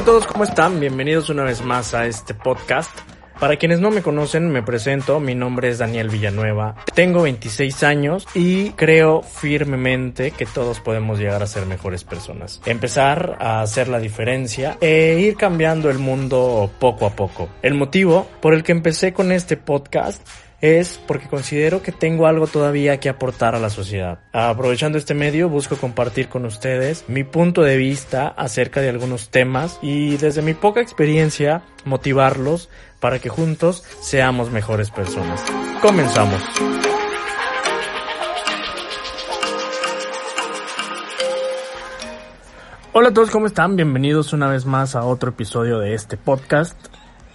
Hola a todos, ¿cómo están? Bienvenidos una vez más a este podcast. Para quienes no me conocen, me presento, mi nombre es Daniel Villanueva, tengo 26 años y creo firmemente que todos podemos llegar a ser mejores personas. Empezar a hacer la diferencia e ir cambiando el mundo poco a poco. El motivo por el que empecé con este podcast es porque considero que tengo algo todavía que aportar a la sociedad. Aprovechando este medio busco compartir con ustedes mi punto de vista acerca de algunos temas y desde mi poca experiencia motivarlos para que juntos seamos mejores personas. Comenzamos. Hola a todos, ¿cómo están? Bienvenidos una vez más a otro episodio de este podcast.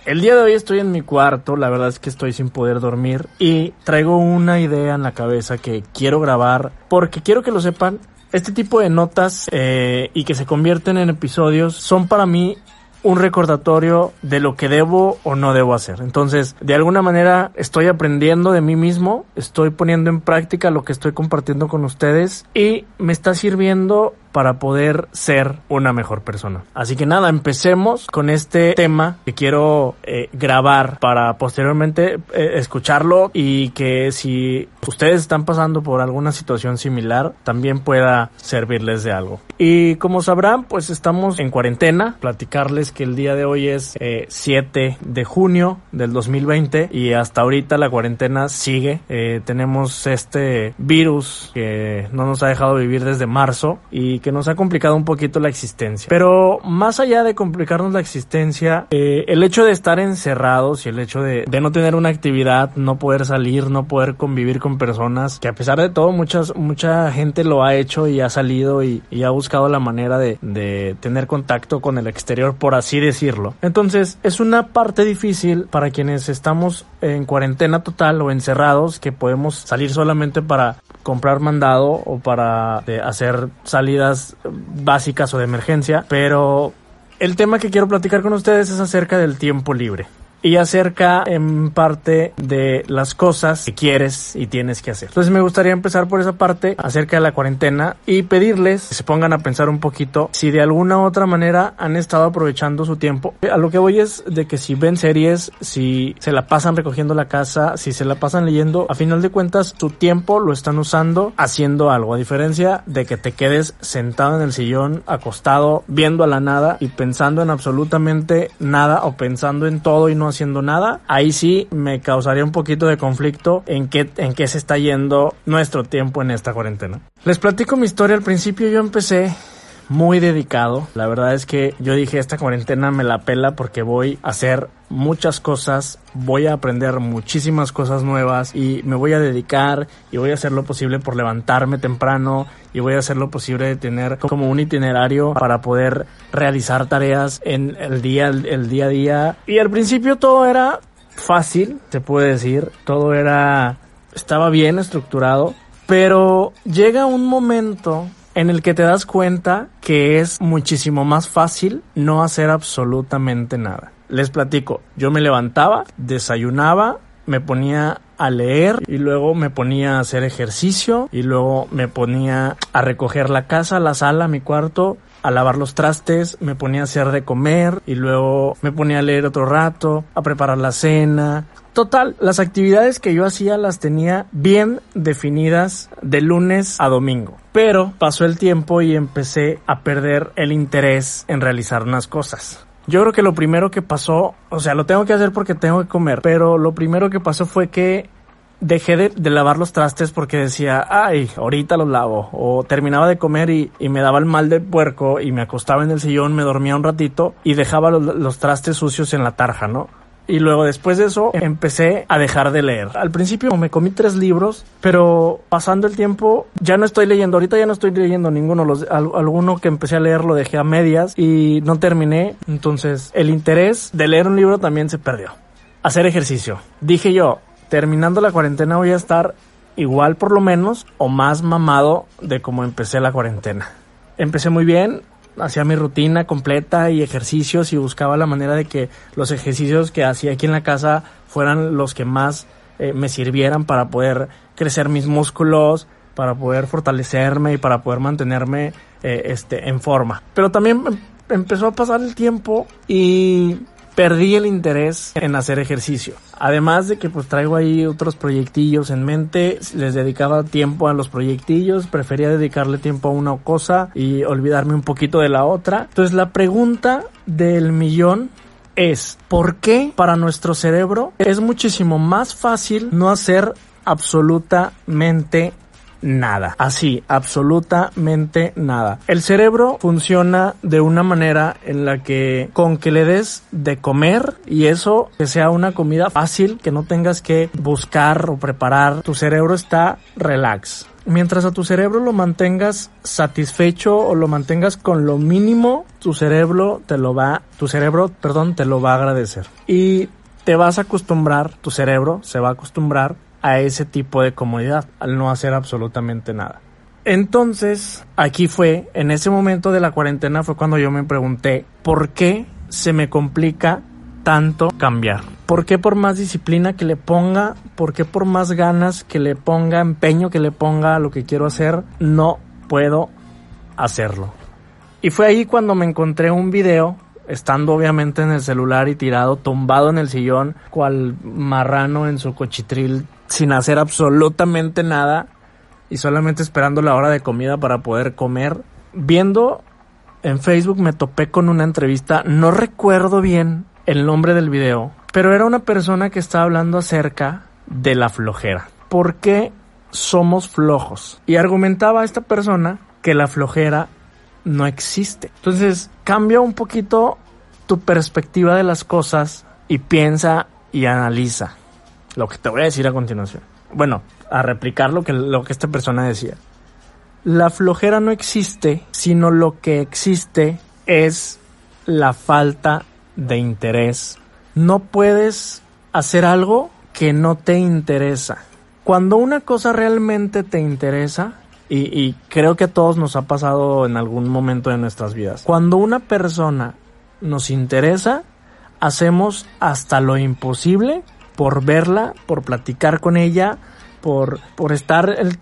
El día de hoy estoy en mi cuarto, la verdad es que estoy sin poder dormir y traigo una idea en la cabeza que quiero grabar porque quiero que lo sepan. Este tipo de notas eh, y que se convierten en episodios son para mí un recordatorio de lo que debo o no debo hacer. Entonces, de alguna manera estoy aprendiendo de mí mismo, estoy poniendo en práctica lo que estoy compartiendo con ustedes y me está sirviendo para poder ser una mejor persona. Así que nada, empecemos con este tema que quiero eh, grabar para posteriormente eh, escucharlo y que si ustedes están pasando por alguna situación similar, también pueda servirles de algo. Y como sabrán, pues estamos en cuarentena. Platicarles que el día de hoy es 7 eh, de junio del 2020 y hasta ahorita la cuarentena sigue. tenemos este virus que no nos ha dejado vivir desde marzo y que nos ha complicado un poquito la existencia. Pero más allá de complicarnos la existencia, eh, el hecho de estar encerrados y el hecho de, no tener una actividad, no poder salir, no poder convivir con personas, que a pesar de todo muchas, mucha gente lo ha hecho y ha salido y, ha buscado la manera de, de tener contacto con el exterior, por así decirlo. Entonces es una parte difícil para quienes estamos en cuarentena total o encerrados, que podemos salir solamente para comprar mandado o para eh, hacer salidas básicas o de emergencia, pero el tema que quiero platicar con ustedes es acerca del tiempo libre y acerca en parte de las cosas que quieres y tienes que hacer. Entonces me gustaría empezar por esa parte acerca de la cuarentena y pedirles que se pongan a pensar un poquito si de alguna u otra manera han estado aprovechando su tiempo. A lo que voy es de que si ven series, si se la pasan recogiendo la casa, si se la pasan leyendo, a final de cuentas su tiempo lo están usando haciendo algo, a diferencia de que te quedes sentado en el sillón, acostado, viendo a la nada y pensando en absolutamente nada o pensando en todo y no haciendo nada, ahí sí me causaría un poquito de conflicto en qué, en qué se está yendo nuestro tiempo en esta cuarentena. Les platico mi historia. Al principio yo empecé muy dedicado. La verdad es que yo dije esta cuarentena me la pela porque voy a hacer muchas cosas, voy a aprender muchísimas cosas nuevas y me voy a dedicar y voy a hacer lo posible por levantarme temprano y voy a hacer lo posible de tener como un itinerario para poder realizar tareas en el día, el día a día. Y al principio todo era fácil, se puede decir, todo era, estaba bien estructurado, pero llega un momento en el que te das cuenta que es muchísimo más fácil no hacer absolutamente nada. Les platico, yo me levantaba, desayunaba, me ponía a leer y luego me ponía a hacer ejercicio y luego me ponía a recoger la casa, la sala, mi cuarto, a lavar los trastes, me ponía a hacer de comer y luego me ponía a leer otro rato, a preparar la cena, Total, las actividades que yo hacía las tenía bien definidas de lunes a domingo. Pero pasó el tiempo y empecé a perder el interés en realizar unas cosas. Yo creo que lo primero que pasó, o sea, lo tengo que hacer porque tengo que comer, pero lo primero que pasó fue que dejé de, lavar los trastes porque decía, ay, ahorita los lavo. O terminaba de comer y, me daba el mal de puerco y me acostaba en el sillón, me dormía un ratito y dejaba los trastes sucios en la tarja, ¿no? Y luego después de eso empecé a dejar de leer. Al principio me comí tres libros, pero pasando el tiempo ya no estoy leyendo. Ahorita ya no estoy leyendo ninguno. Los, alguno que empecé a leer lo dejé a medias y no terminé. Entonces el interés de leer un libro también se perdió. Hacer ejercicio. Dije yo, terminando la cuarentena voy a estar igual por lo menos o más mamado de como empecé la cuarentena. Empecé muy bien, hacía mi rutina completa y ejercicios y buscaba la manera de que los ejercicios que hacía aquí en la casa fueran los que más eh, me sirvieran para poder crecer mis músculos, para poder fortalecerme y para poder mantenerme eh, este, en forma. Pero también empezó a pasar el tiempo y perdí el interés en hacer ejercicio. Además de que pues traigo ahí otros proyectillos en mente, les dedicaba tiempo a los proyectillos, prefería dedicarle tiempo a una cosa y olvidarme un poquito de la otra. Entonces la pregunta del millón es, ¿por qué para nuestro cerebro es muchísimo más fácil no hacer absolutamente nada. Así, absolutamente nada. El cerebro funciona de una manera en la que con que le des de comer y eso que sea una comida fácil, que no tengas que buscar o preparar, tu cerebro está relax. Mientras a tu cerebro lo mantengas satisfecho o lo mantengas con lo mínimo, tu cerebro te lo va, tu cerebro, perdón, te lo va a agradecer. Y te vas a acostumbrar, tu cerebro se va a acostumbrar a ese tipo de comodidad, al no hacer absolutamente nada. Entonces, aquí fue, en ese momento de la cuarentena fue cuando yo me pregunté, ¿por qué se me complica tanto cambiar? ¿Por qué por más disciplina que le ponga, por qué por más ganas que le ponga, empeño que le ponga a lo que quiero hacer, no puedo hacerlo? Y fue ahí cuando me encontré un video estando obviamente en el celular y tirado, tumbado en el sillón, cual marrano en su cochitril sin hacer absolutamente nada y solamente esperando la hora de comida para poder comer. Viendo en Facebook me topé con una entrevista, no recuerdo bien el nombre del video, pero era una persona que estaba hablando acerca de la flojera. ¿Por qué somos flojos? Y argumentaba esta persona que la flojera no existe. Entonces, cambia un poquito tu perspectiva de las cosas y piensa y analiza lo que te voy a decir a continuación. Bueno, a replicar lo que, lo que esta persona decía. La flojera no existe, sino lo que existe es la falta de interés. No puedes hacer algo que no te interesa. Cuando una cosa realmente te interesa, y, y, creo que a todos nos ha pasado en algún momento de nuestras vidas, cuando una persona nos interesa, hacemos hasta lo imposible por verla, por platicar con ella, por, por estar el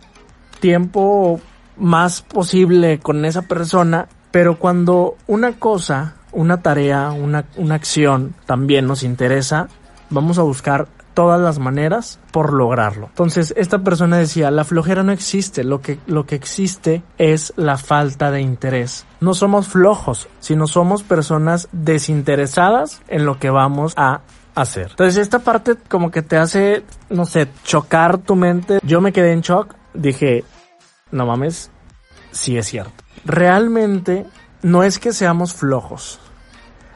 tiempo más posible con esa persona, pero cuando una cosa, una tarea, una, una acción también nos interesa, vamos a buscar todas las maneras por lograrlo. Entonces, esta persona decía, la flojera no existe, lo que, lo que existe es la falta de interés. No somos flojos, sino somos personas desinteresadas en lo que vamos a hacer. Entonces esta parte como que te hace, no sé, chocar tu mente. Yo me quedé en shock, dije, no mames, sí es cierto. Realmente no es que seamos flojos,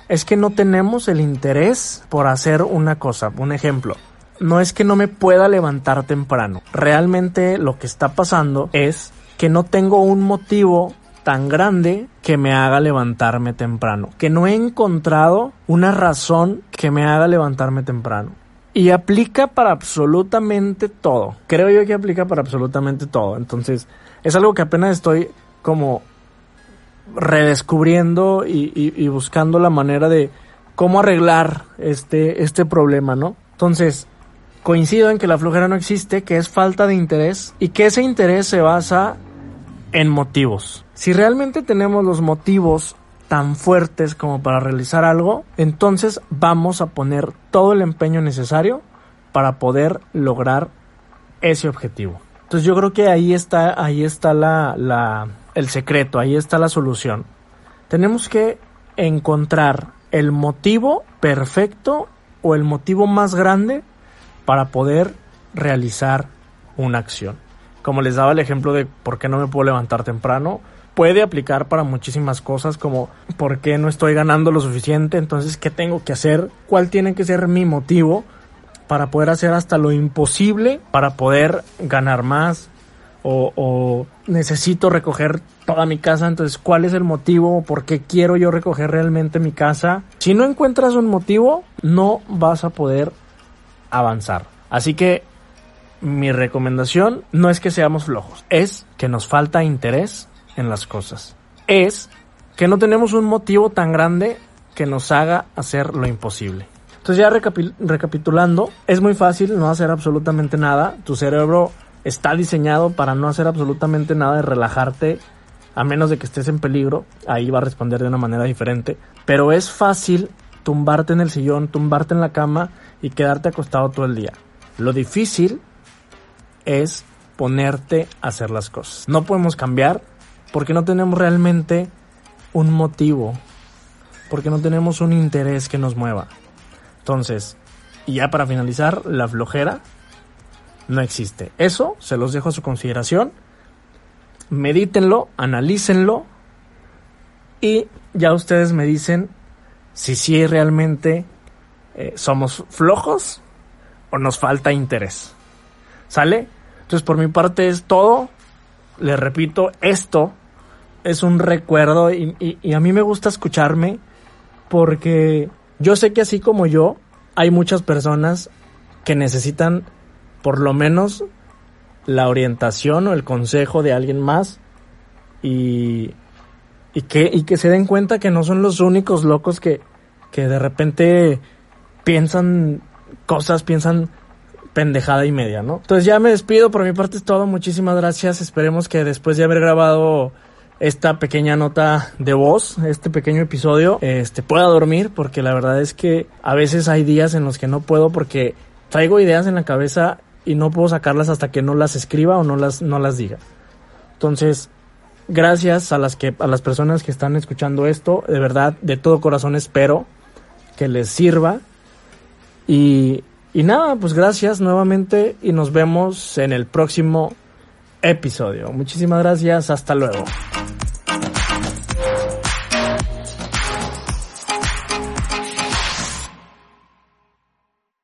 es que no tenemos el interés por hacer una cosa. Un ejemplo, no es que no me pueda levantar temprano. Realmente lo que está pasando es que no tengo un motivo tan grande que me haga levantarme temprano, que no he encontrado una razón que me haga levantarme temprano. Y aplica para absolutamente todo. Creo yo que aplica para absolutamente todo. Entonces, es algo que apenas estoy como redescubriendo y, buscando la manera de cómo arreglar este, este problema, ¿no? Entonces, coincido en que la flojera no existe, que es falta de interés y que ese interés se basa en motivos. Si realmente tenemos los motivos tan fuertes como para realizar algo, entonces vamos a poner todo el empeño necesario para poder lograr ese objetivo. Entonces yo creo que ahí está, ahí está la, la, el secreto, ahí está la solución. Tenemos que encontrar el motivo perfecto o el motivo más grande para poder realizar una acción como les daba el ejemplo de por qué no me puedo levantar temprano, puede aplicar para muchísimas cosas como por qué no estoy ganando lo suficiente, entonces qué tengo que hacer, cuál tiene que ser mi motivo para poder hacer hasta lo imposible para poder ganar más o, necesito recoger toda mi casa, entonces cuál es el motivo, por qué quiero yo recoger realmente mi casa. Si no encuentras un motivo, no vas a poder avanzar. Así que mi recomendación no es que seamos flojos, es que nos falta interés en las cosas. Es que no tenemos un motivo tan grande que nos haga hacer lo imposible. Entonces ya recapitulando, es muy fácil no hacer absolutamente nada. Tu cerebro está diseñado para no hacer absolutamente nada y relajarte a menos de que estés en peligro, ahí va a responder de una manera diferente. Pero es fácil tumbarte en el sillón, tumbarte en la cama y quedarte acostado todo el día. Lo difícil es ponerte a hacer las cosas. No podemos cambiar porque no tenemos realmente un motivo, porque no tenemos un interés que nos mueva. Entonces, y ya para finalizar, la flojera no existe. Eso se los dejo a su consideración. Medítenlo, analícenlo y ya ustedes me dicen si sí realmente eh, somos flojos o nos falta interés. ¿Sale? Entonces por mi parte es todo. Les repito, esto es un recuerdo y, y a mí me gusta escucharme porque yo sé que así como yo, hay muchas personas que necesitan por lo menos la orientación o el consejo de alguien más y, y, que, y que se den cuenta que no son los únicos locos que, que de repente piensan cosas, piensan pendejada y media, ¿no? Entonces ya me despido, por mi parte es todo, muchísimas gracias, esperemos que después de haber grabado esta pequeña nota de voz, este pequeño episodio, este pueda dormir porque la verdad es que a veces hay días en los que no puedo porque traigo ideas en la cabeza y no puedo sacarlas hasta que no las escriba o no las no las diga. Entonces, gracias a las que a las personas que están escuchando esto, de verdad, de todo corazón espero que les sirva. Y y nada, pues gracias nuevamente y nos vemos en el próximo episodio. Muchísimas gracias, hasta luego.